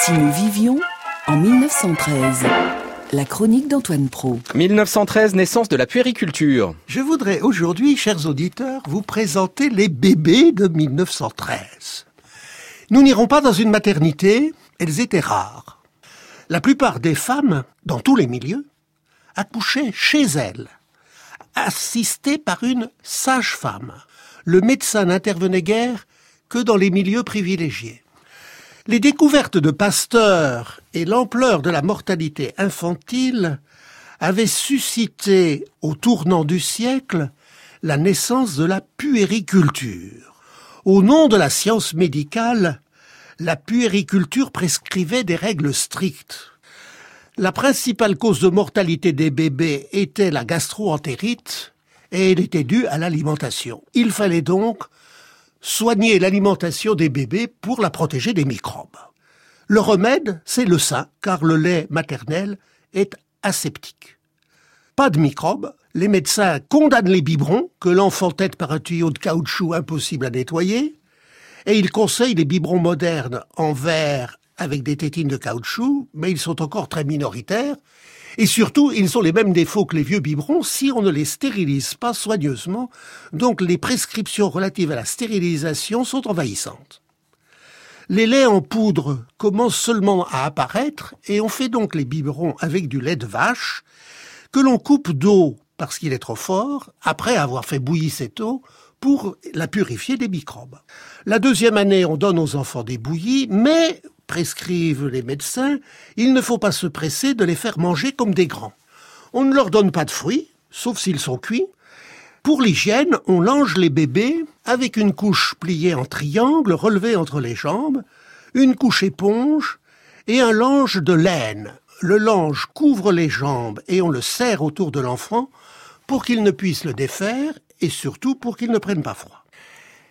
Si nous vivions en 1913 la chronique d'Antoine Pro. 1913, naissance de la puériculture. Je voudrais aujourd'hui, chers auditeurs, vous présenter les bébés de 1913. Nous n'irons pas dans une maternité, elles étaient rares. La plupart des femmes, dans tous les milieux, accouchaient chez elles, assistées par une sage-femme. Le médecin n'intervenait guère que dans les milieux privilégiés. Les découvertes de Pasteur et l'ampleur de la mortalité infantile avaient suscité, au tournant du siècle, la naissance de la puériculture. Au nom de la science médicale, la puériculture prescrivait des règles strictes. La principale cause de mortalité des bébés était la gastroentérite et elle était due à l'alimentation. Il fallait donc soigner l'alimentation des bébés pour la protéger des microbes. Le remède, c'est le sein, car le lait maternel est aseptique. Pas de microbes, les médecins condamnent les biberons, que l'enfant tête par un tuyau de caoutchouc impossible à nettoyer, et ils conseillent les biberons modernes en verre avec des tétines de caoutchouc, mais ils sont encore très minoritaires, et surtout, ils ont les mêmes défauts que les vieux biberons si on ne les stérilise pas soigneusement, donc les prescriptions relatives à la stérilisation sont envahissantes. Les laits en poudre commencent seulement à apparaître et on fait donc les biberons avec du lait de vache que l'on coupe d'eau parce qu'il est trop fort, après avoir fait bouillir cette eau, pour la purifier des microbes. La deuxième année, on donne aux enfants des bouillies, mais prescrivent les médecins, il ne faut pas se presser de les faire manger comme des grands. On ne leur donne pas de fruits, sauf s'ils sont cuits. Pour l'hygiène, on lange les bébés avec une couche pliée en triangle relevée entre les jambes, une couche éponge et un lange de laine. Le lange couvre les jambes et on le serre autour de l'enfant pour qu'il ne puisse le défaire et surtout pour qu'il ne prenne pas froid.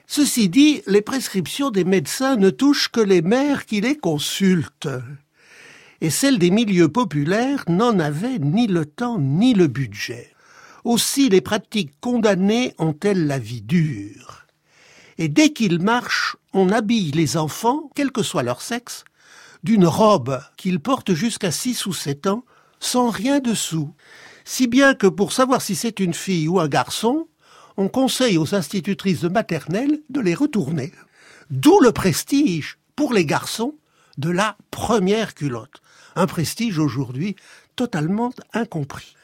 Ceci dit, les prescriptions des médecins ne touchent que les mères qui les consultent. Et celles des milieux populaires n'en avaient ni le temps ni le budget. Aussi les pratiques condamnées ont-elles la vie dure? Et dès qu'ils marchent, on habille les enfants, quel que soit leur sexe, d'une robe qu'ils portent jusqu'à six ou sept ans, sans rien dessous. Si bien que pour savoir si c'est une fille ou un garçon, on conseille aux institutrices de maternelle de les retourner. D'où le prestige, pour les garçons, de la première culotte. Un prestige aujourd'hui totalement incompris.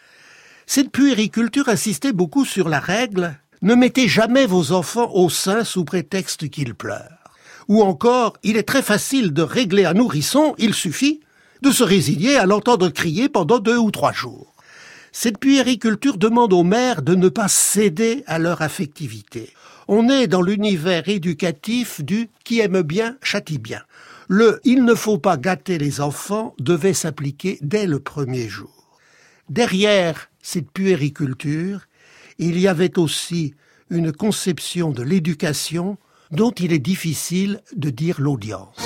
Cette puériculture insistait beaucoup sur la règle ne mettez jamais vos enfants au sein sous prétexte qu'ils pleurent. Ou encore, il est très facile de régler un nourrisson, il suffit de se résigner à l'entendre crier pendant deux ou trois jours. Cette puériculture demande aux mères de ne pas céder à leur affectivité. On est dans l'univers éducatif du qui aime bien châtie bien. Le il ne faut pas gâter les enfants devait s'appliquer dès le premier jour. Derrière cette puériculture, il y avait aussi une conception de l'éducation dont il est difficile de dire l'audience.